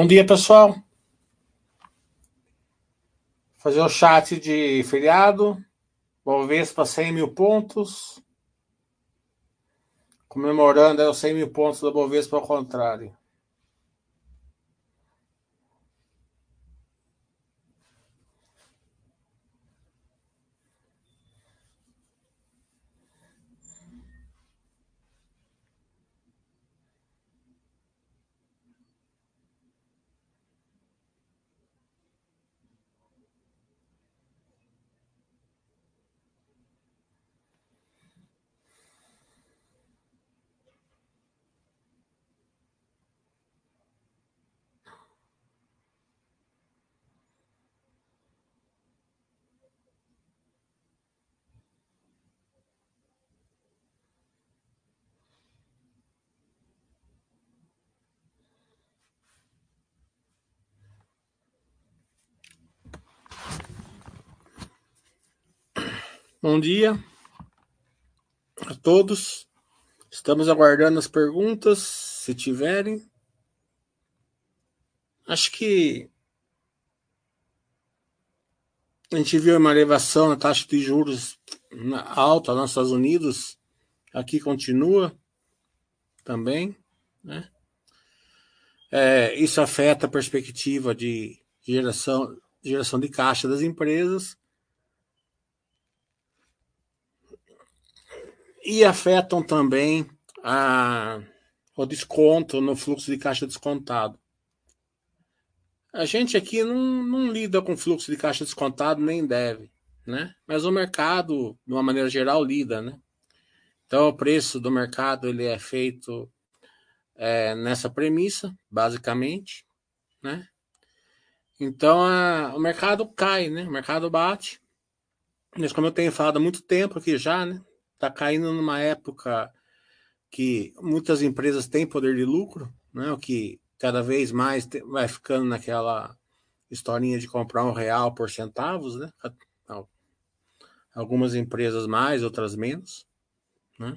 Bom dia, pessoal. Fazer o chat de feriado. Bovespa 100 mil pontos. Comemorando os 100 mil pontos da Bovespa ao contrário. Bom dia a todos. Estamos aguardando as perguntas, se tiverem. Acho que a gente viu uma elevação na taxa de juros alta nos Estados Unidos. Aqui continua também, né? É, isso afeta a perspectiva de geração, geração de caixa das empresas e afetam também a, o desconto no fluxo de caixa descontado. A gente aqui não, não lida com fluxo de caixa descontado, nem deve, né? Mas o mercado, de uma maneira geral, lida, né? Então, o preço do mercado ele é feito é, nessa premissa, basicamente, né? Então, a, o mercado cai, né? O mercado bate. Mas como eu tenho falado há muito tempo aqui já, né? Está caindo numa época que muitas empresas têm poder de lucro, né? o que cada vez mais vai ficando naquela historinha de comprar um real por centavos, né? Algumas empresas mais, outras menos, né?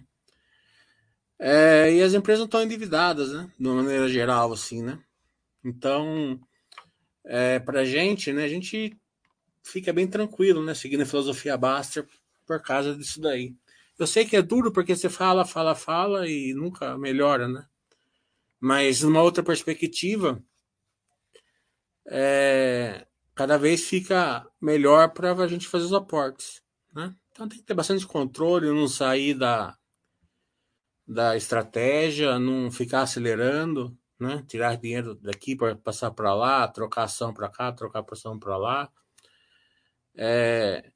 É, e as empresas estão endividadas, né? De uma maneira geral, assim, né? Então, é, para gente, né? A gente fica bem tranquilo, né? Seguindo a filosofia Baster por causa disso daí. Eu sei que é duro porque você fala, fala, fala e nunca melhora, né? Mas numa outra perspectiva, é, cada vez fica melhor para a gente fazer os aportes, né? Então tem que ter bastante controle, não sair da, da estratégia, não ficar acelerando, né? Tirar dinheiro daqui para passar para lá, trocar ação para cá, trocar ação para lá. É,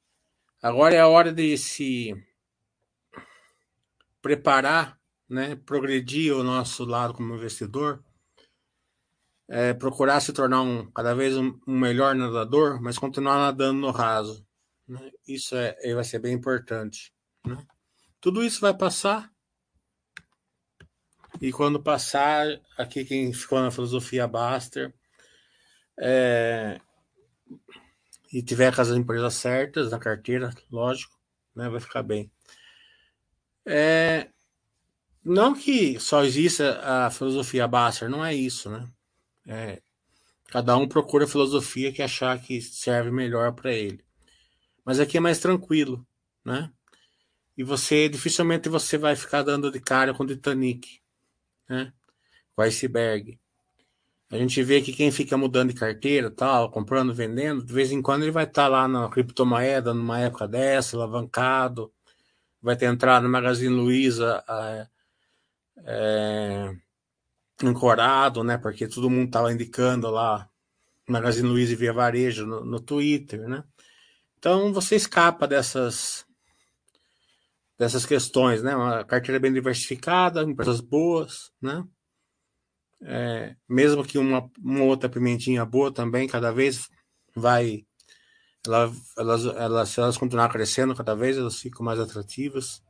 agora é a hora de se preparar, né, progredir o nosso lado como investidor, é, procurar se tornar um cada vez um, um, melhor nadador, mas continuar nadando no raso. Né? Isso é, vai ser bem importante. Né? Tudo isso vai passar. E quando passar, aqui quem ficou na filosofia Baster é, e tiver com as empresas certas na carteira, lógico, né, vai ficar bem. É, não que só exista a filosofia Basser, não é isso, né? É, cada um procura a filosofia que achar que serve melhor para ele. Mas aqui é mais tranquilo, né? E você dificilmente você vai ficar dando de cara com o Titanic, né? Com iceberg. A gente vê que quem fica mudando de carteira, tal, comprando, vendendo, de vez em quando ele vai estar tá lá na criptomoeda numa época dessa, alavancado, vai ter entrado no Magazine Luiza é, é, ancorado, né? Porque todo mundo estava indicando lá Magazine Luiza e Via Varejo no, no Twitter, né? Então você escapa dessas dessas questões, né? Uma carteira bem diversificada, empresas boas, né? É, mesmo que uma, uma outra pimentinha boa também, cada vez vai ela, elas, elas, se elas continuar crescendo cada vez, elas ficam mais atrativas.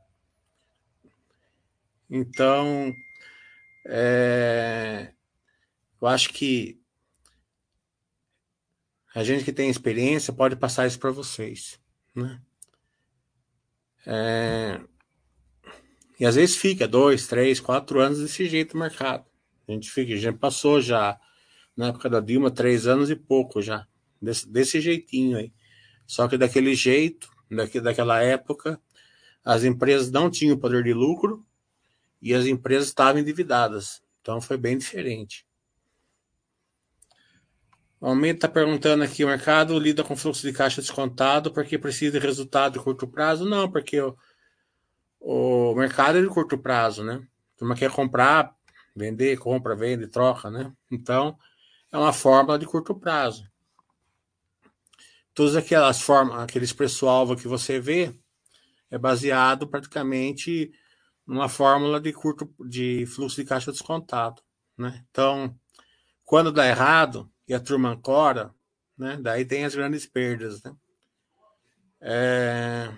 Então, é, eu acho que a gente que tem experiência pode passar isso para vocês, né? É, e às vezes fica dois, três, quatro anos desse jeito no mercado. A gente fica, a gente passou já na época da Dilma, três anos e pouco já, desse, desse jeitinho aí. Só que daquele jeito, daqui, daquela época, as empresas não tinham poder de lucro e as empresas estavam endividadas. Então foi bem diferente. O Almeida está perguntando aqui: o mercado lida com fluxo de caixa descontado porque precisa de resultado de curto prazo? Não, porque o, o mercado é de curto prazo, né? A turma quer comprar, vender, compra, vende, troca, né? Então é uma fórmula de curto prazo. Todas aquelas formas, aqueles preço-alvo que você vê, é baseado praticamente numa fórmula de curto de fluxo de caixa descontado, né? Então, quando dá errado e a turma ancora, né? Daí tem as grandes perdas, né? É...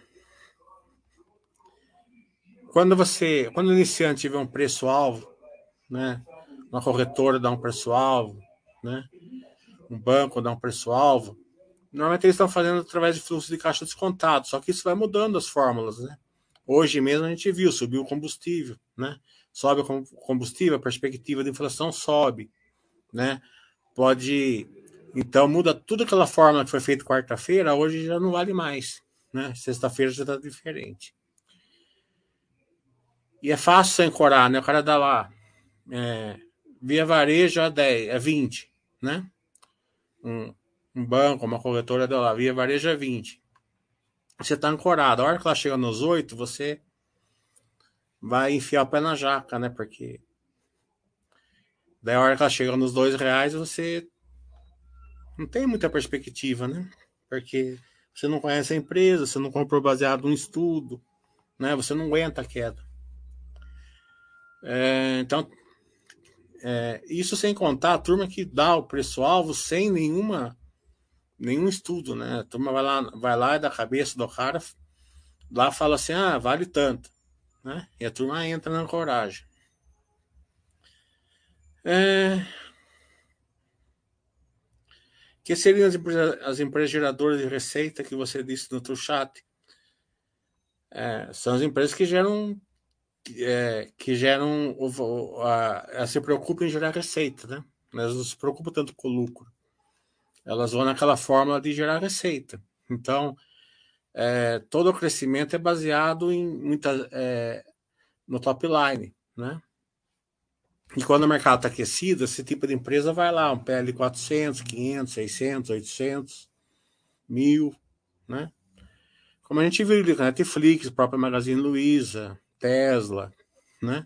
Quando você, quando o iniciante tiver um preço alvo, né? Uma corretora dá um preço alvo, né? Um banco dá um preço alvo. Normalmente eles estão fazendo através de fluxo de caixa descontado, só que isso vai mudando as fórmulas, né? Hoje mesmo a gente viu, subiu o combustível, né? Sobe o combustível, a perspectiva de inflação sobe, né? Pode. Então muda tudo aquela fórmula que foi feita quarta-feira, hoje já não vale mais, né? Sexta-feira já está diferente. E é fácil ancorar, né? O cara dá lá. É, via varejo a 10, é 20, né? Um, um banco, uma corretora dá lá, via varejo é 20 você está ancorado. A hora que ela chega nos oito, você vai enfiar o pé na jaca, né? Porque daí a hora que ela chega nos dois reais, você não tem muita perspectiva, né? Porque você não conhece a empresa, você não comprou baseado em estudo, né? Você não aguenta a queda. É, então, é, isso sem contar a turma que dá o preço-alvo sem nenhuma nenhum estudo, né? A turma vai lá, vai lá da cabeça do cara, lá fala assim, ah, vale tanto, né? E a turma entra na coragem. É... Que seriam as empresas, as empresas geradoras de receita que você disse no teu chat? É, são as empresas que geram é, que geram elas se preocupam em gerar receita, né? Elas não se preocupam tanto com o lucro elas vão naquela fórmula de gerar receita. Então, é, todo o crescimento é baseado em muita, é, no top line, né? E quando o mercado está aquecido, esse tipo de empresa vai lá, um PL 400, 500, 600, 800, 1000, né? Como a gente viu ali, Netflix, própria Magazine Luiza, Tesla, né?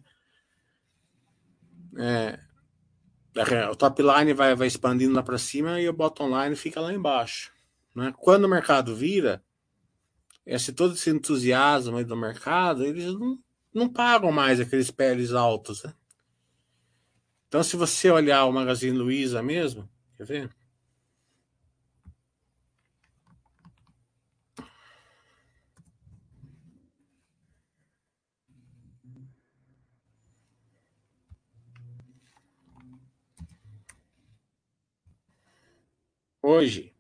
É, o top line vai, vai expandindo lá para cima e o bottom line fica lá embaixo. Né? Quando o mercado vira, esse todo esse entusiasmo do mercado, eles não, não pagam mais aqueles PLs altos. Né? Então, se você olhar o Magazine Luiza mesmo, quer ver? Hoje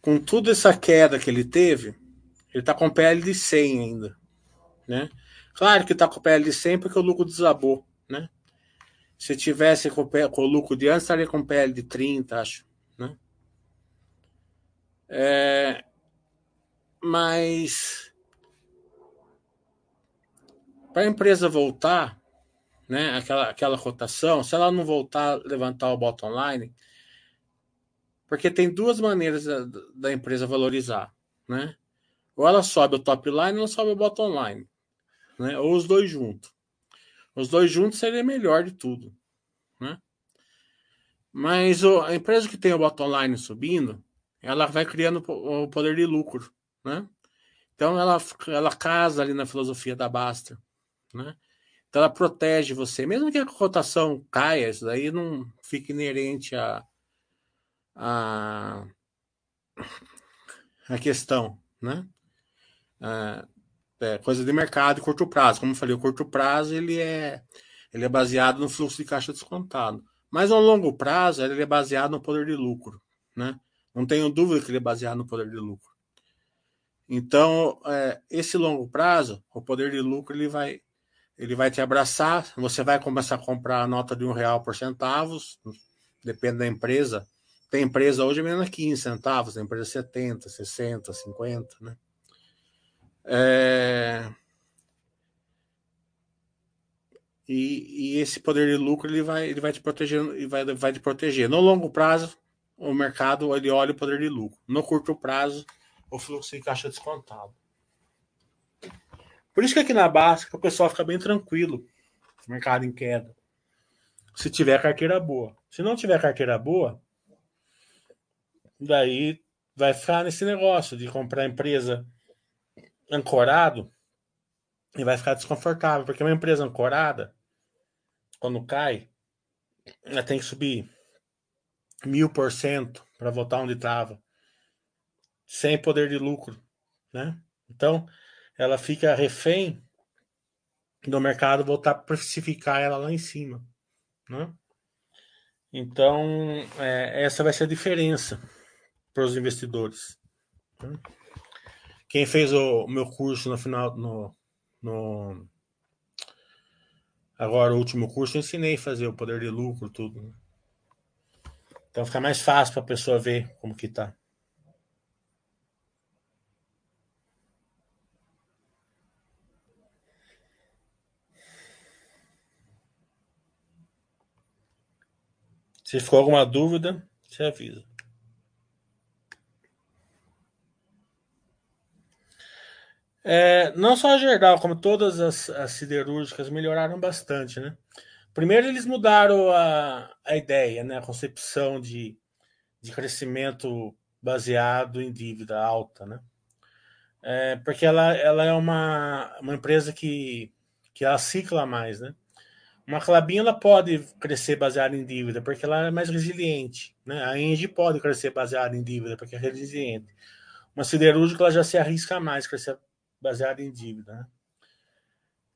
com toda essa queda que ele teve, ele está com PL de 100 ainda, né? Claro que está com PL de 100 porque o lucro desabou, né? Se tivesse com, com o lucro de antes, estaria com PL de 30, acho, né? É, mas para a empresa voltar, né, aquela, aquela rotação, se ela não voltar a levantar o bottom line, porque tem duas maneiras da, da empresa valorizar, né? Ou ela sobe o top line ou ela sobe o bottom line, né? Ou os dois juntos. Os dois juntos seria melhor de tudo, né? Mas o, a empresa que tem o bottom line subindo, ela vai criando o poder de lucro, né? Então ela, ela casa ali na filosofia da Basta, né? Então ela protege você, mesmo que a cotação caia, isso daí não fica inerente a, a, a questão, né? É, é coisa de mercado curto prazo. Como eu falei, o curto prazo ele é, ele é baseado no fluxo de caixa descontado. Mas ao longo prazo ele é baseado no poder de lucro, né? Não tenho dúvida que ele é baseado no poder de lucro. Então, é, esse longo prazo, o poder de lucro ele vai ele vai te abraçar, você vai começar a comprar a nota de um real por centavos, depende da empresa. Tem empresa hoje menos 15 centavos, tem empresa 70, 60, 50, né? É... E, e, esse poder de lucro ele vai, ele vai te proteger, ele vai, vai te proteger. No longo prazo, o mercado ele olha o poder de lucro. No curto prazo, o fluxo de caixa descontado. Por isso que aqui na básica o pessoal fica bem tranquilo. Mercado em queda. Se tiver carteira boa. Se não tiver carteira boa, daí vai ficar nesse negócio de comprar empresa ancorado e vai ficar desconfortável, porque uma empresa ancorada, quando cai, ela tem que subir mil por cento para voltar onde estava, sem poder de lucro, né? Então, ela fica refém do mercado voltar a precificar ela lá em cima, né? Então, é, essa vai ser a diferença para os investidores. Né? Quem fez o, meu curso no final, no, no agora o último curso, eu ensinei a fazer o poder de lucro, tudo. Né? Então fica mais fácil para a pessoa ver como que tá. Se ficou alguma dúvida, você avisa. É, não só a Gerdau, como todas as, as, siderúrgicas melhoraram bastante, né? Primeiro eles mudaram a, a ideia, né? A concepção de, de crescimento baseado em dívida alta, né? É, porque ela, ela é uma, uma empresa que, que ela cicla mais, né? Uma Clabin ela pode crescer baseada em dívida porque ela é mais resiliente, né? A Engie pode crescer baseada em dívida porque é resiliente. Uma siderúrgica ela já se arrisca mais crescer baseado em dívida. Né?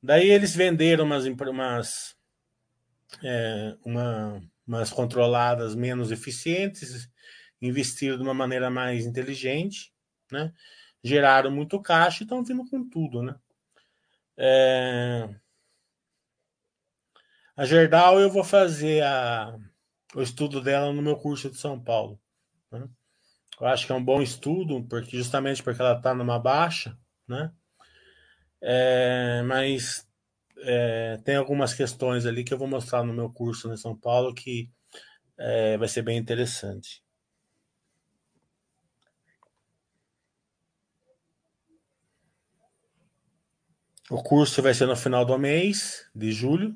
Daí eles venderam umas, umas, é, uma, umas controladas menos eficientes, investiram de uma maneira mais inteligente, né? geraram muito caixa e estão vindo com tudo. Né? É... A Gerdau eu vou fazer a, o estudo dela no meu curso de São Paulo. Né? Eu acho que é um bom estudo, porque justamente porque ela está numa baixa, né? É, mas é, tem algumas questões ali que eu vou mostrar no meu curso em São Paulo que é, vai ser bem interessante. O curso vai ser no final do mês, de julho.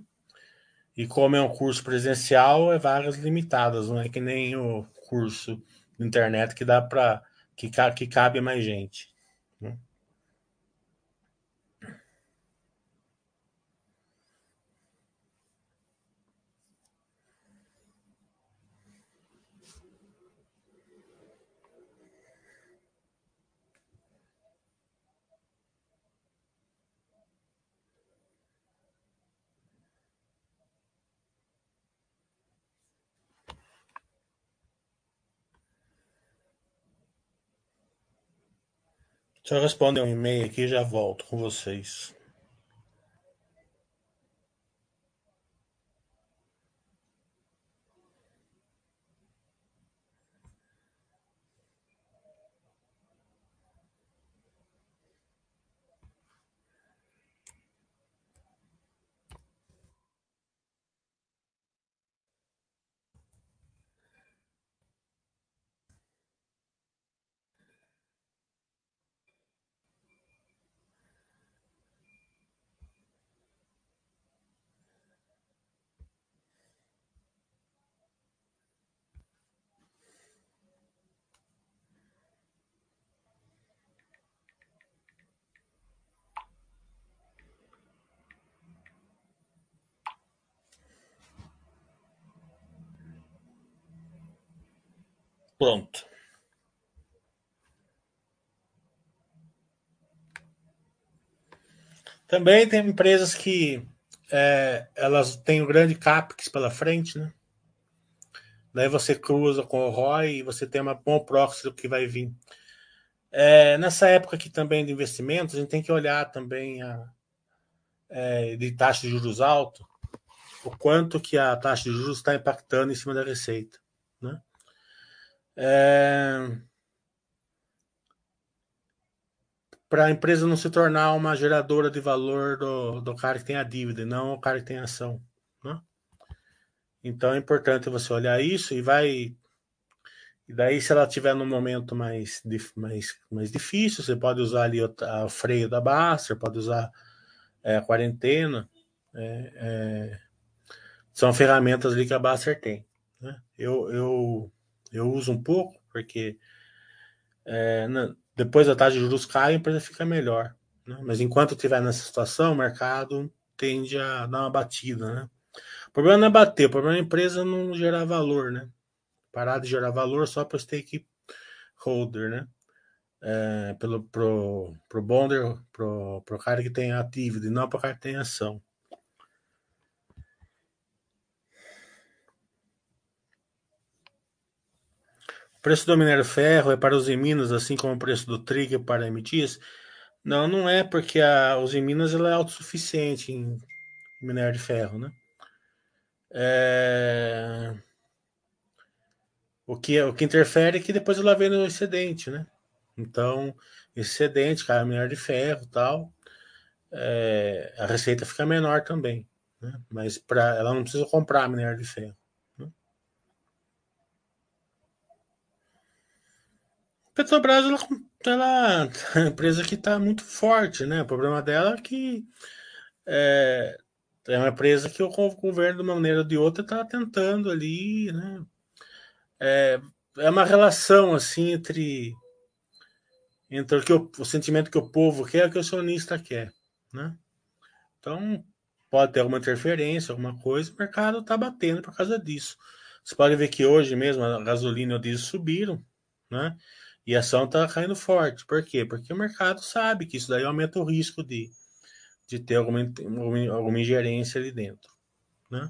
E como é um curso presencial, é vagas limitadas, não é que nem o curso de internet que dá para que, que cabe mais gente. Deixa eu responder um e-mail aqui e já volto com vocês. Pronto. Também tem empresas que é, elas têm um grande CAPEX pela frente, né? Daí você cruza com o ROI e você tem uma bom proxy do que vai vir. É, nessa época aqui também de investimentos, a gente tem que olhar também a, é, de taxa de juros alto, o quanto que a taxa de juros está impactando em cima da receita. É... Para a empresa não se tornar uma geradora de valor do, do cara que tem a dívida, e não o cara que tem a ação. Né? Então é importante você olhar isso e vai. E daí, se ela tiver num momento mais, mais, mais difícil, você pode usar ali o, o freio da Baster, pode usar é, a quarentena. É, é, são ferramentas ali que a Baster tem. Né? Eu, eu, eu uso um pouco, porque é, depois a taxa de juros cai, a empresa fica melhor. Né? Mas enquanto estiver nessa situação, o mercado tende a dar uma batida. Né? O problema não é bater, o problema é a empresa não gerar valor. Né? Parar de gerar valor só para o stakeholder. Né? É, pelo, pro, pro bonder, pro, pro cara que tem ativo, e não para o cara que tem ação. Preço do minério ferro é para os Minas, assim como o preço do trigo para a MTIS? Não, não é, porque a os Minas ela é autossuficiente em minério de ferro, né? É... O, que, o que interfere é que depois ela vem no excedente, né? Então, excedente, cara, minério de ferro tal, é... a receita fica menor também, né? Mas pra, ela não precisa comprar minério de ferro. Petrobras ela, ela é uma empresa que está muito forte, né? O problema dela é que é, é uma empresa que o governo, de uma maneira ou de outra, está tentando ali, né? É, é uma relação assim entre entre o que o, o sentimento que o povo quer e o que o acionista quer, né? Então pode ter alguma interferência, alguma coisa, o mercado está batendo por causa disso. Você pode ver que hoje mesmo a gasolina e o diesel subiram, né? E a ação está caindo forte. Por quê? Porque o mercado sabe que isso daí aumenta o risco de, de ter alguma, alguma ingerência ali dentro. Né?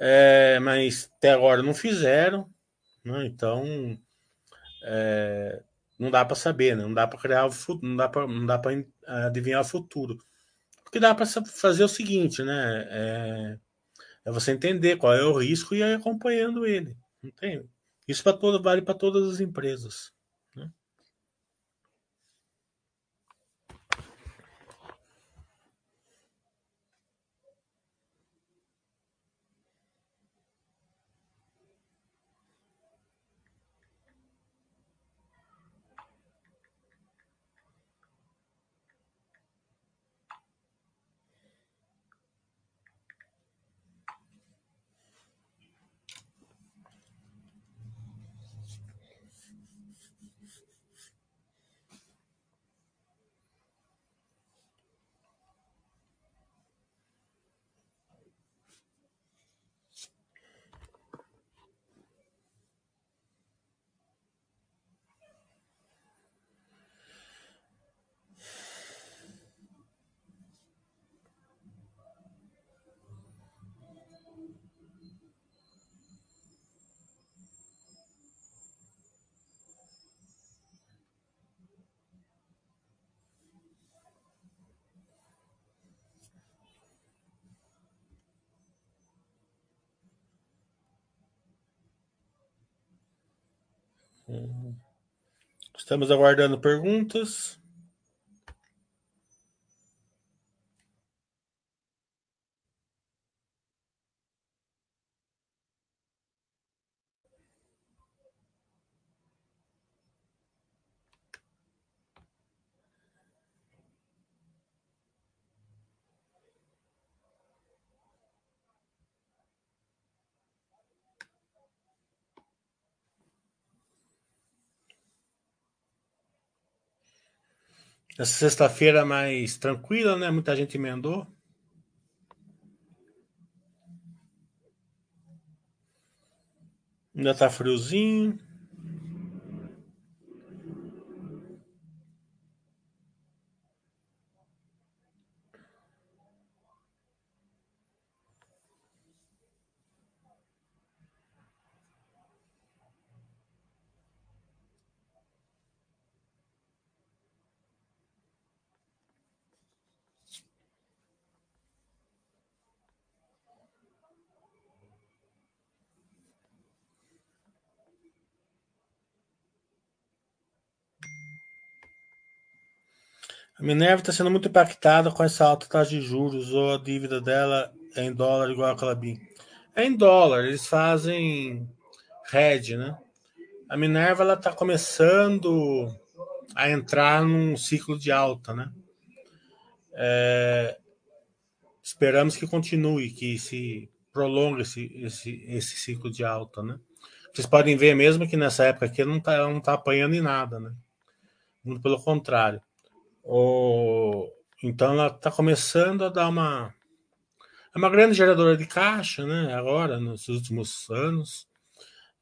É, mas até agora não fizeram, né? então é, não dá para saber, né? não dá para criar o futuro, não dá para para adivinhar o futuro. O que dá para fazer é o seguinte, né? É, é, você entender qual é o risco e ir acompanhando ele. Isso para todo vale para todas as empresas. Estamos aguardando perguntas. Essa sexta-feira mais tranquila, né? Muita gente emendou. Ainda tá friozinho. A Minerva está sendo muito impactada com essa alta taxa de juros ou a dívida dela é em dólar igual a Clabin. É em dólar, eles fazem hedge, né? A Minerva ela está começando a entrar num ciclo de alta, né? É, esperamos que continue, que se prolongue esse, esse, esse ciclo de alta, né? Vocês podem ver mesmo que nessa época aqui não está não tá apanhando em nada, né? Muito pelo contrário. O, então ela está começando a dar uma. É uma grande geradora de caixa, né? Agora, nos últimos anos.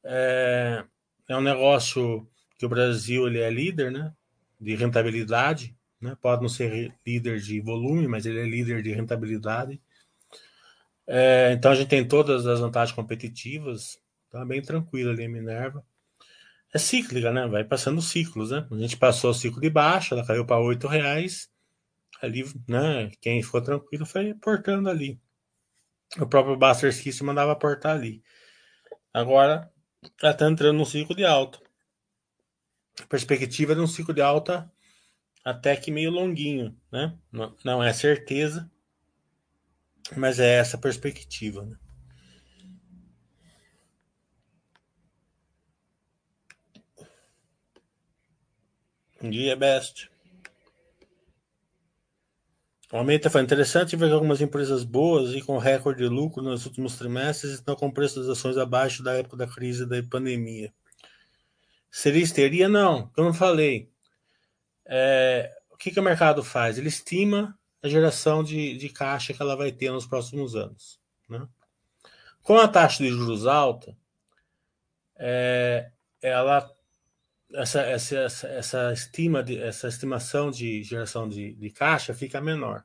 É, é um negócio que o Brasil ele é líder, né? De rentabilidade. Né? Pode não ser líder de volume, mas ele é líder de rentabilidade. É, então a gente tem todas as vantagens competitivas. Tá bem tranquilo ali a Minerva é cíclica, né? Vai passando ciclos, né? A gente passou o ciclo de baixa, ela caiu para oito reais. Ali, né? Quem ficou tranquilo foi portando ali. O próprio Buster System mandava portar ali. Agora ela está entrando num ciclo de alta. A perspectiva é de um ciclo de alta até que meio longuinho, né? Não, não é certeza, mas é essa perspectiva, né? Dia, Best. O aumento foi interessante ver que algumas empresas boas e com recorde de lucro nos últimos trimestres estão com preços das ações abaixo da época da crise da pandemia. Seria histeria? Não, como eu falei. É, o que, que o mercado faz? Ele estima a geração de, de caixa que ela vai ter nos próximos anos. Né? Com a taxa de juros alta, é, ela essa, essa, essa, estima de, essa estimação de geração de, de caixa fica menor.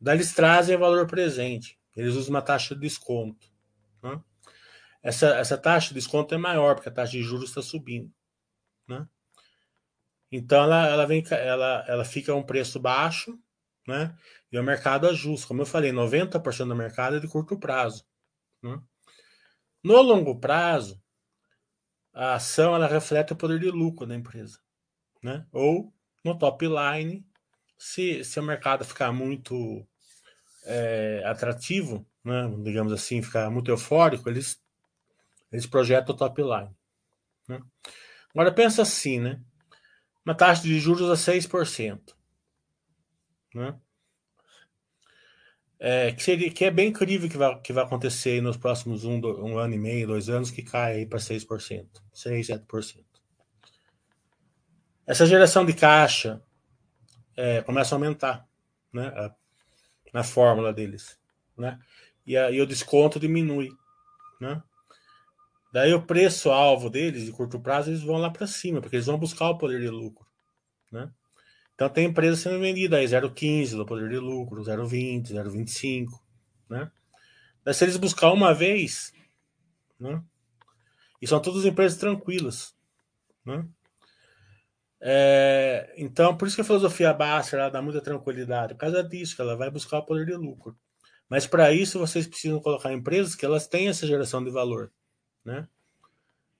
Daí eles trazem o valor presente. Eles usam uma taxa de desconto. Né? Essa, essa taxa de desconto é maior, porque a taxa de juros está subindo. Né? Então ela, ela, vem, ela, ela fica a um preço baixo, né? E o mercado ajusta. Como eu falei, 90% do mercado é de curto prazo. Né? No longo prazo, a ação ela reflete o poder de lucro da empresa, né? Ou no top line, se, se o mercado ficar muito é, atrativo, né? digamos assim, ficar muito eufórico, eles, eles projetam o top line. Né? Agora pensa assim, né? Uma taxa de juros a 6%. Né? É, que, seria, que é bem incrível que vai, que vai acontecer nos próximos um, do, um ano e meio, dois anos, que cai para 6%, 6, 7%. Essa geração de caixa é, começa a aumentar né, a, na fórmula deles. Né? E, a, e o desconto diminui. Né? Daí o preço-alvo deles, de curto prazo, eles vão lá para cima, porque eles vão buscar o poder de lucro. Né? Então tem empresa sendo vendida aí 0,15 do poder de lucro, 0,20, 0,25, né? Mas se eles buscar uma vez, né? E são todas empresas tranquilas, né? É, então, por isso que a filosofia Baster ela dá muita tranquilidade, por causa disso, que ela vai buscar o poder de lucro. Mas para isso vocês precisam colocar empresas que elas têm essa geração de valor, né?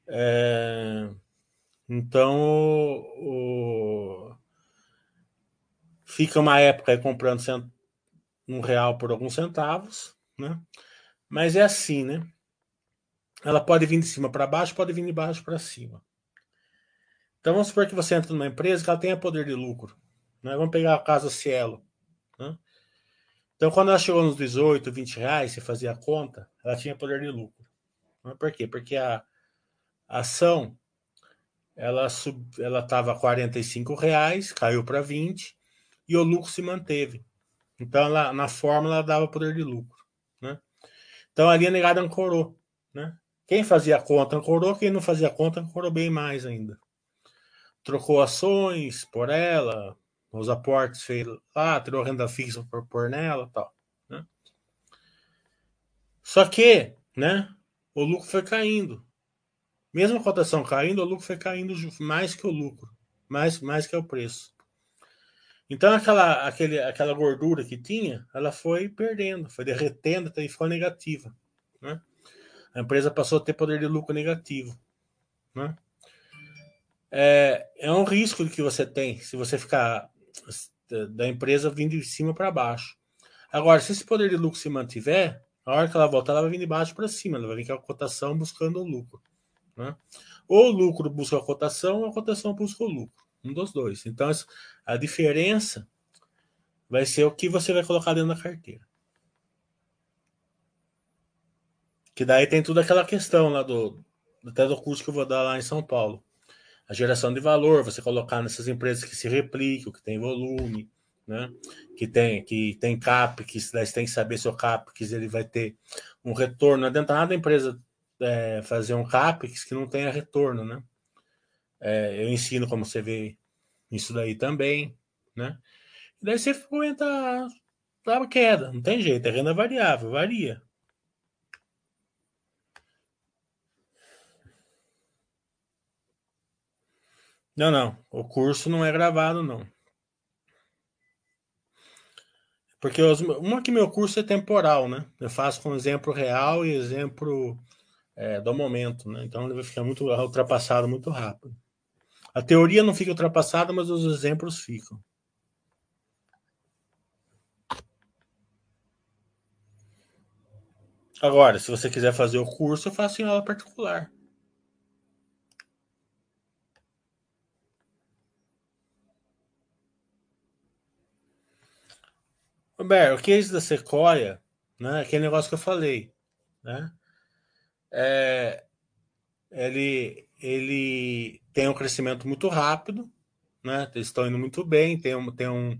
É, então, o, Fica uma época comprando cent... um real por alguns centavos, né? Mas é assim, né? Ela pode vir de cima para baixo, pode vir de baixo para cima. Então vamos supor que você entra numa empresa que ela tenha poder de lucro. Né? Vamos pegar a casa Cielo. Né? Então, quando ela chegou nos 18, 20 reais, você fazia a conta, ela tinha poder de lucro. Né? Por quê? Porque a, a ação ela estava a 45 reais, caiu para 20, e o lucro se manteve. Então, ela, na fórmula, ela dava poder de lucro. Né? Então, a negada ancorou. Né? Quem fazia conta ancorou, quem não fazia conta ancorou bem mais ainda. Trocou ações por ela, os aportes fez lá, tirou renda fixa por, por nela tal. Né? Só que, né, o lucro foi caindo. Mesmo a cotação caindo, o lucro foi caindo mais que o lucro, mais, mais que o preço. Então aquela, aquele, aquela gordura que tinha, ela foi perdendo, foi derretendo e ficou negativa. Né? A empresa passou a ter poder de lucro negativo. Né? É, é um risco que você tem se você ficar da empresa vindo de cima para baixo. Agora, se esse poder de lucro se mantiver, a hora que ela voltar, ela vai vir de baixo para cima, ela vai vir com a cotação buscando o lucro. Né? Ou o lucro busca a cotação, ou a cotação busca o lucro. Um dos dois. Então, a diferença vai ser o que você vai colocar dentro da carteira. Que daí tem tudo aquela questão lá do, até do curso que eu vou dar lá em São Paulo. A geração de valor, você colocar nessas empresas que se replicam, que tem volume, né? que tem que tem CAPEX, daí você tem que saber se o CAPEX ele vai ter um retorno. Não adianta nada a empresa é, fazer um CAPEX que não tenha retorno. Né? É, eu ensino como você vê isso daí também. Né? E daí você aguenta a queda, não tem jeito, é renda variável, varia. Não, não. O curso não é gravado, não. Porque os, uma que meu curso é temporal, né? Eu faço com exemplo real e exemplo é, do momento, né? Então ele vai ficar muito ultrapassado muito rápido. A teoria não fica ultrapassada, mas os exemplos ficam. Agora, se você quiser fazer o curso, eu faço em aula particular. Roberto, o case da Sequoia, né, aquele negócio que eu falei, né, é, ele, ele tem um crescimento muito rápido, né, eles estão indo muito bem, tem um, tem um,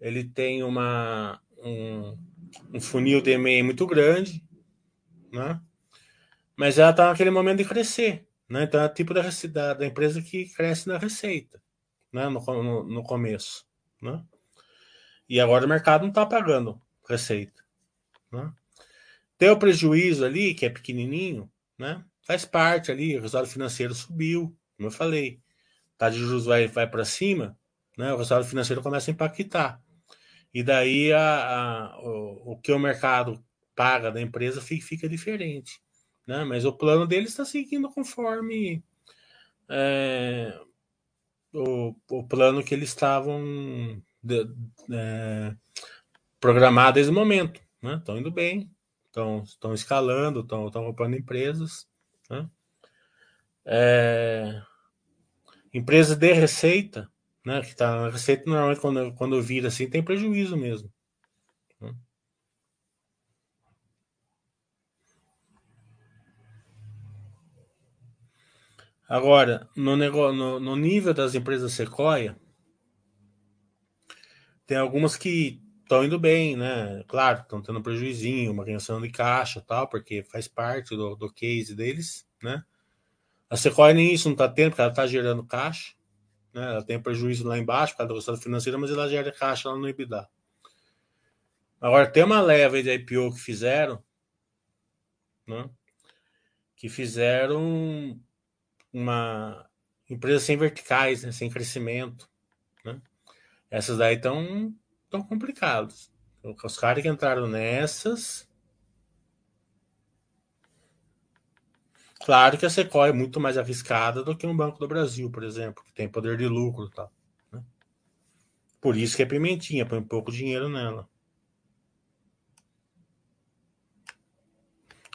ele tem uma, um, um funil de EMEI muito grande, né, mas ela está naquele momento de crescer, né, então é tipo da, da, da empresa que cresce na receita, né, no, no, no começo, né. E agora o mercado não está pagando receita. Né? Tem o prejuízo ali, que é pequenininho, né? Faz parte ali, o resultado financeiro subiu, como eu falei. Tá de juros vai, vai para cima, né? o resultado financeiro começa a impactar. E daí a, a o, o, que o mercado paga da empresa fica, fica diferente. Né? Mas o plano deles está seguindo conforme é, o, o plano que eles estavam de, é, programar desde o momento. Né? Estão indo bem, estão, escalando, estão, estão comprando empresas. Né? É, empresa de receita, né? que está na receita, normalmente quando, quando vira assim, tem prejuízo mesmo. Né? Agora, no, negócio, no, no nível das empresas Sequoia, tem algumas que estão indo bem, né? Claro, estão tendo um prejuízinho, uma reação de caixa tal, porque faz parte do, do case deles, né? A Sequoia nem isso não está tendo, porque ela está gerando caixa, né? Ela tem prejuízo lá embaixo por causa do resultado financeiro, mas ela gera caixa lá no EBITDA. Agora, tem uma leva de IPO que fizeram, né? Que fizeram uma empresa sem verticais, né? sem crescimento. Essas daí estão tão complicadas. Os caras que entraram nessas. Claro que a Sequoia é muito mais arriscada do que um Banco do Brasil, por exemplo, que tem poder de lucro e tal. Né? Por isso que é pimentinha, põe pouco dinheiro nela.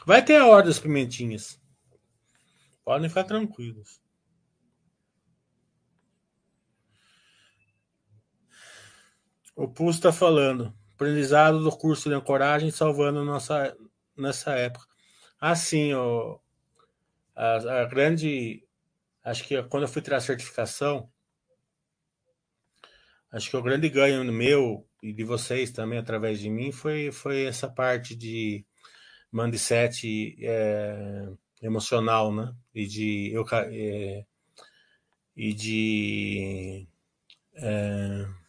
Vai ter a hora das pimentinhas. Podem ficar tranquilos. O Pulso está falando. Aprendizado do curso de ancoragem salvando nossa, nessa época. Assim, ó, a, a grande. Acho que quando eu fui tirar a certificação, acho que o grande ganho meu e de vocês também, através de mim, foi, foi essa parte de mindset é, emocional, né? E de. Eu, é, e de. É,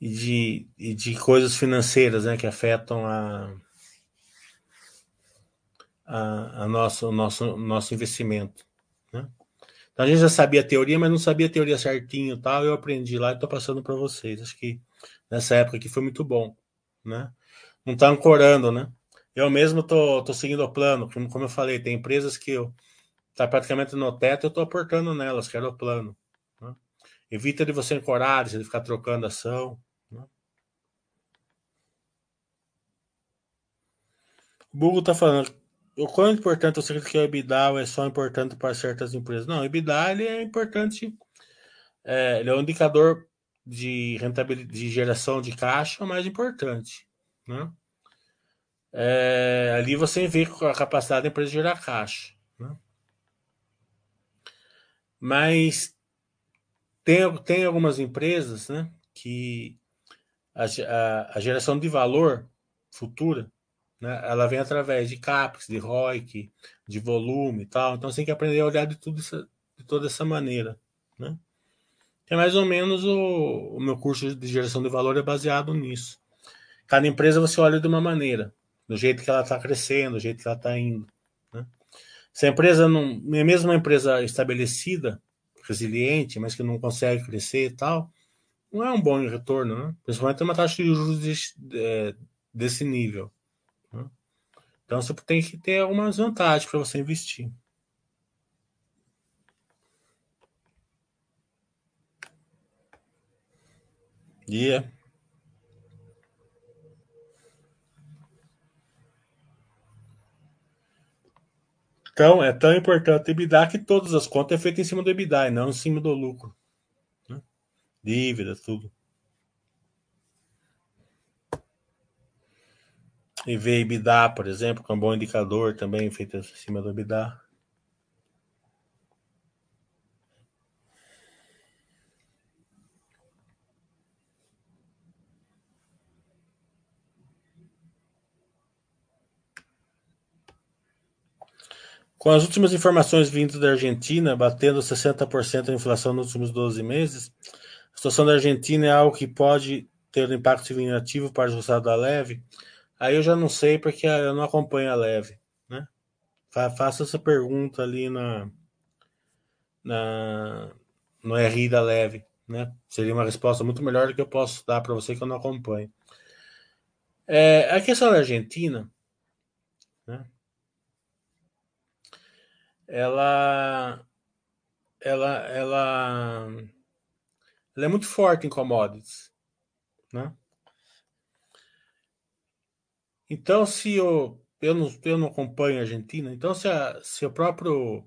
e de, e de coisas financeiras né, que afetam a, a, a nosso, o nosso, nosso investimento. Né? Então a gente já sabia a teoria, mas não sabia a teoria certinho tal. Eu aprendi lá e estou passando para vocês. Acho que nessa época aqui foi muito bom. Né? Não está ancorando, né? Eu mesmo tô, tô seguindo o plano, como eu falei, tem empresas que eu, está praticamente no teto, eu estou aportando nelas, que era o plano. Né? Evita de você encorar, de ficar trocando ação. O Bugo está falando, o quão importante você acredita que o EBITDA é só importante para certas empresas? Não, o EBITDA ele é importante, é, ele é um indicador de rentabilidade, de geração de caixa mais importante. Né? É, ali você vê a capacidade da empresa de gerar caixa. Né? Mas tem, tem algumas empresas né, que a, a, a geração de valor futura né, ela vem através de CAPEX, de ROIC, de volume e tal. Então você tem que aprender a olhar de, tudo isso, de toda essa maneira. Né? É mais ou menos o, o meu curso de geração de valor é baseado nisso. Cada empresa você olha de uma maneira do jeito que ela está crescendo, do jeito que ela está indo. Né? Se a empresa não, mesmo uma empresa estabelecida, resiliente, mas que não consegue crescer e tal, não é um bom retorno, né? principalmente uma taxa de juros desse, é, desse nível. Né? Então você tem que ter algumas vantagens para você investir. Yeah. Então, é tão importante o EBITDA que todas as contas é feita em cima do EBITDA e não em cima do lucro. Né? Dívida, tudo. E ver EBITDA, por exemplo, que é um bom indicador também feito em cima do EBITDA. Com as últimas informações vindas da Argentina, batendo 60% a inflação nos últimos 12 meses, a situação da Argentina é algo que pode ter um impacto significativo para o resultado da leve? Aí eu já não sei porque eu não acompanho a leve. Né? Faça essa pergunta ali na, na, no RI da leve. Né? Seria uma resposta muito melhor do que eu posso dar para você que eu não acompanho. É, a questão da Argentina, né? ela, ela, ela, ela é muito forte em commodities, né? Então, se eu, eu, não, eu não acompanho a Argentina, então se, a, se o próprio,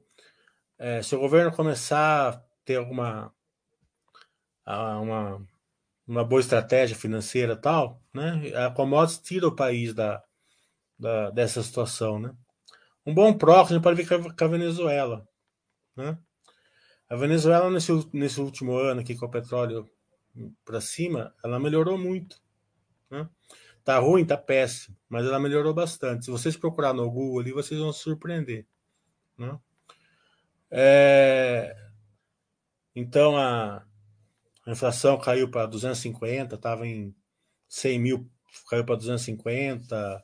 é, se o governo começar a ter alguma uma, uma boa estratégia financeira tal, né? A commodities tira o país da, da, dessa situação, né? Um bom próximo a pode ver com a Venezuela. Né? A Venezuela, nesse, nesse último ano aqui com o petróleo para cima, ela melhorou muito. Né? Tá ruim, tá péssimo, mas ela melhorou bastante. Se vocês procurar no Google ali, vocês vão se surpreender. Né? É... Então a... a inflação caiu para 250, estava em 100 mil, caiu para 250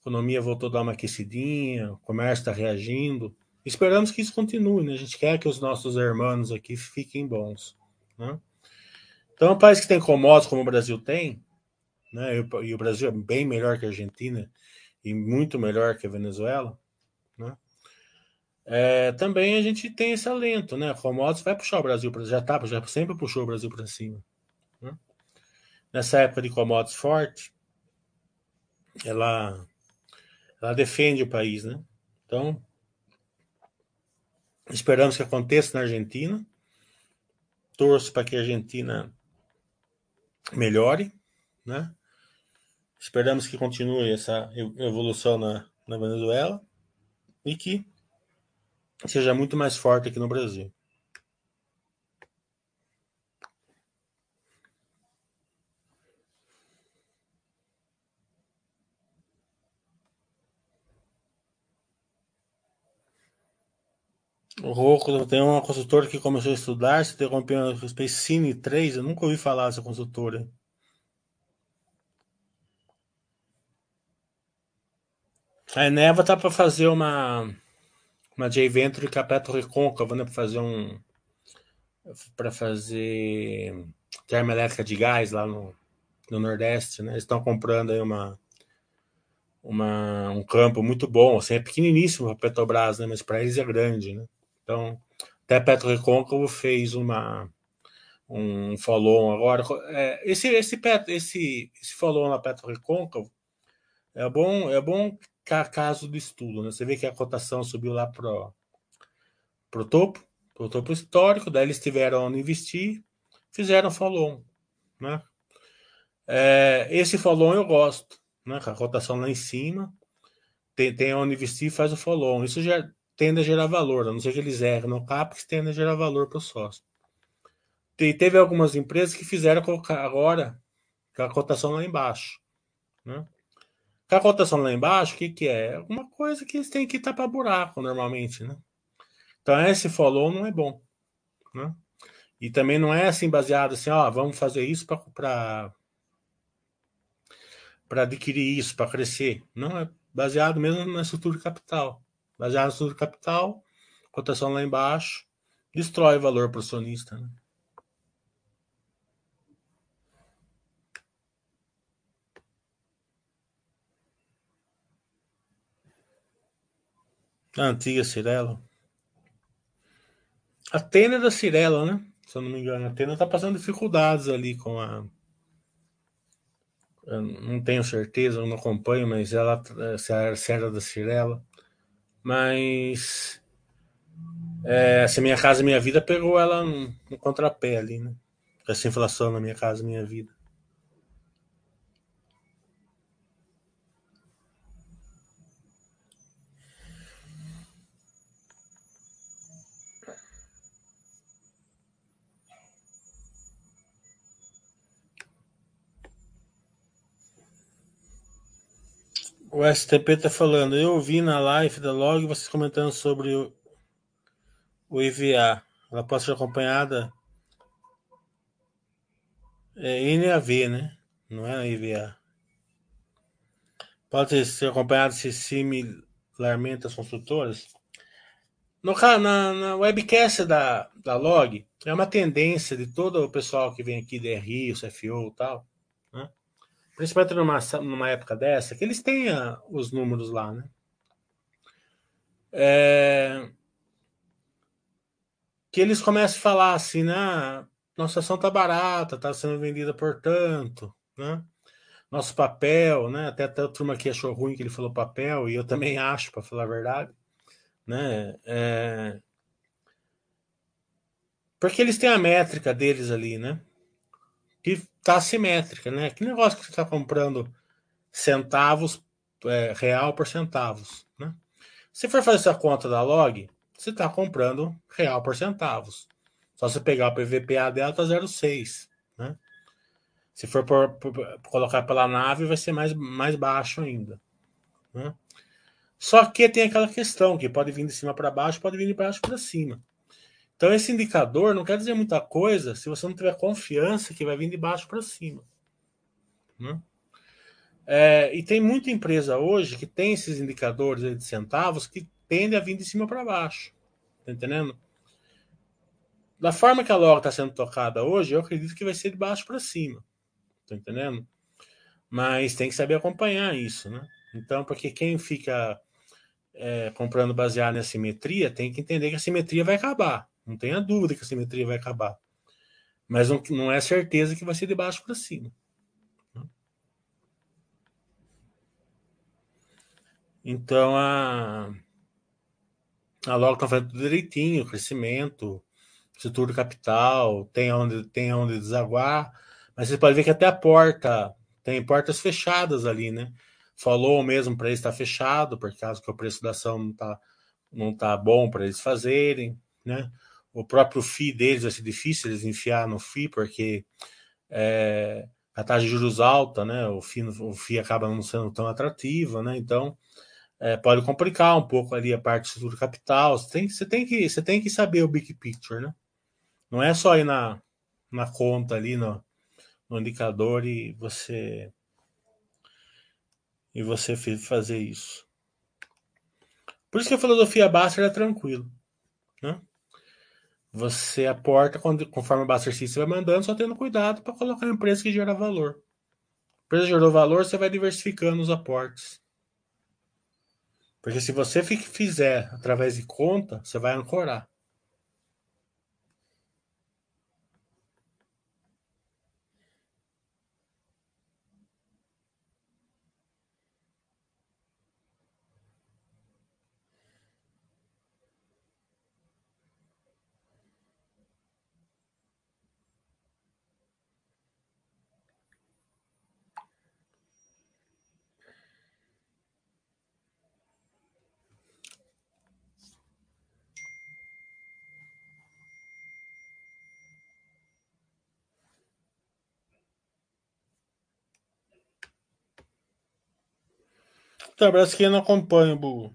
economia voltou a dar uma aquecidinha, o comércio está reagindo. Esperamos que isso continue, né? A gente quer que os nossos irmãos aqui fiquem bons, né? Então, um país que tem commodities como o Brasil tem, né? E o Brasil é bem melhor que a Argentina e muito melhor que a Venezuela, né? É, também a gente tem esse alento, né? Commodities vai puxar o Brasil para já tá, já sempre puxou o Brasil para cima. Né? Nessa época de commodities forte, ela ela defende o país, né? Então, esperamos que aconteça na Argentina. Torço para que a Argentina melhore, né? Esperamos que continue essa evolução na, na Venezuela e que seja muito mais forte aqui no Brasil. O Roku tem uma consultora que começou a estudar, se interrompeu a Space Cine 3, eu nunca ouvi falar dessa consultora. A Eneva tá para fazer uma uma J Venture com a Petro Recôncavo, né, para fazer um para fazer termoelétrica de gás lá no, no Nordeste, né? Eles estão comprando aí uma uma, um campo muito bom, assim, é pequeniníssimo a Petrobras, né? Mas para eles é grande, né? Então, até Petro Recôncavo fez uma um follow agora. É, esse esse esse esse follow na Petro Recôncavo é bom é bom caso do estudo, né? Você vê que a cotação subiu lá pro pro topo, pro topo histórico, daí eles tiveram onde investir, fizeram follow, né? É, esse follow eu gosto, né? A cotação lá em cima, tem, tem onde investir faz o follow. Isso já tende a gerar valor, a não ser que eles errem no CAPEX, tende a gerar valor para o sócio. Teve algumas empresas que fizeram agora a cotação lá embaixo. Né? A cotação lá embaixo, o que, que é? Alguma coisa que eles têm que tapar buraco normalmente. Né? Então esse follow não é bom. Né? E também não é assim baseado assim, ó, vamos fazer isso para para adquirir isso, para crescer. Não é baseado mesmo na estrutura de capital. Baseado na estrutura de capital, cotação lá embaixo, destrói valor para o acionista. Né? A antiga Cirela. A Tena é da Cirela, né? Se eu não me engano, a Tena está passando dificuldades ali com a eu não tenho certeza, eu não acompanho, mas ela se era da Cirela. Mas é, se Minha Casa Minha Vida pegou ela no, no contrapé ali, né? Essa inflação na Minha Casa Minha Vida. O STP tá falando, eu ouvi na live da Log vocês comentando sobre o, o IVA. Ela pode ser acompanhada é NAV, né? Não é IVA. Pode ser acompanhado se similarmente as construtoras. No, na, na webcast da, da Log, é uma tendência de todo o pessoal que vem aqui, DRI, CFO e tal? Principalmente numa, numa época dessa, que eles têm os números lá, né? É, que eles começam a falar assim, né? Ah, nossa ação tá barata, tá sendo vendida por tanto, né? Nosso papel, né? Até a turma aqui achou ruim que ele falou papel, e eu também acho, para falar a verdade, né? É... Porque eles têm a métrica deles ali, né? Que está assimétrica, né? Que negócio que você está comprando centavos, é, real por centavos, né? Se for fazer essa conta da log, você está comprando real por centavos. Só você pegar o PVPA dela, tá 0,6, né? Se for por, por, colocar pela nave, vai ser mais, mais baixo ainda. Né? Só que tem aquela questão que pode vir de cima para baixo, pode vir de baixo para cima. Então, esse indicador não quer dizer muita coisa se você não tiver confiança que vai vir de baixo para cima. Né? É, e tem muita empresa hoje que tem esses indicadores de centavos que tendem a vir de cima para baixo. Tá entendendo? Da forma que a logo está sendo tocada hoje, eu acredito que vai ser de baixo para cima. Tá entendendo? Mas tem que saber acompanhar isso, né? Então, porque quem fica é, comprando baseado em simetria tem que entender que a simetria vai acabar. Não tenha dúvida que a simetria vai acabar. Mas não, não é certeza que vai ser de baixo para cima. Então a, a logo está fazendo tudo direitinho, crescimento, estrutura de capital, tem onde, tem onde desaguar, mas você pode ver que até a porta tem portas fechadas ali, né? Falou mesmo para eles estar tá fechado, por causa que o preço da ação não está não tá bom para eles fazerem, né? O próprio FII deles vai ser difícil eles enfiar no FII, porque é, a taxa de juros alta, né? O FII, o FII acaba não sendo tão atrativa, né? Então é, pode complicar um pouco ali a parte do capital. Você tem, você, tem que, você tem que saber o big picture, né? Não é só ir na, na conta ali, no, no indicador e você e você fazer isso. Por isso que a filosofia Baster é tranquilo, né? Você aporta quando, conforme o Buster System vai mandando, só tendo cuidado para colocar em empresa que gera valor. A empresa gerou valor, você vai diversificando os aportes. Porque se você fizer através de conta, você vai ancorar. Tá, parece que não acompanha o.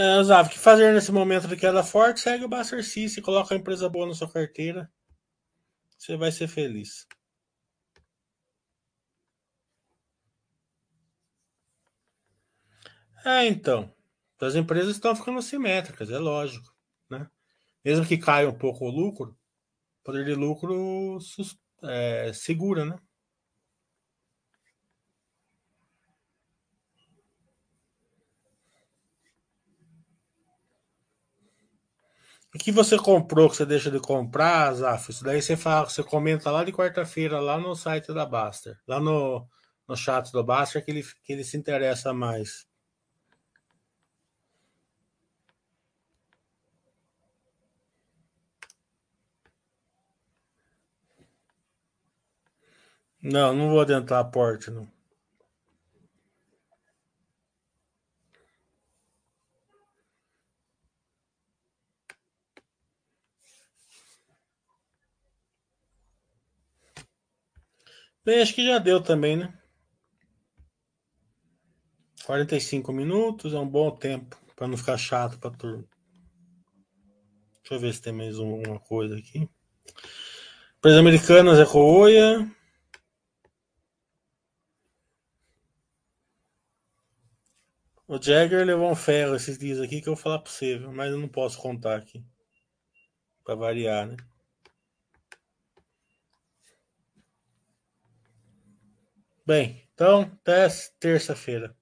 É, Zav, o que fazer nesse momento de queda forte? Segue o Buster Cisse, coloca a empresa boa na sua carteira. Você vai ser feliz. É, então. As empresas estão ficando simétricas, é lógico. Né? Mesmo que caia um pouco o lucro, o poder de lucro é, segura, né? O que você comprou que você deixa de comprar, Zaf? Isso daí você fala, você comenta lá de quarta-feira lá no site da Baster, lá no, no chat do Baster que ele, que ele se interessa mais. Não, não vou adentrar a porta, não. Bem, acho que já deu também, né? 45 minutos é um bom tempo para não ficar chato para turma. Deixa eu ver se tem mais uma coisa aqui. Empresa Americanas é Coia. O Jagger levou um ferro esses dias aqui que eu vou falar para você, mas eu não posso contar aqui. Para variar, né? Bem, então, até terça-feira.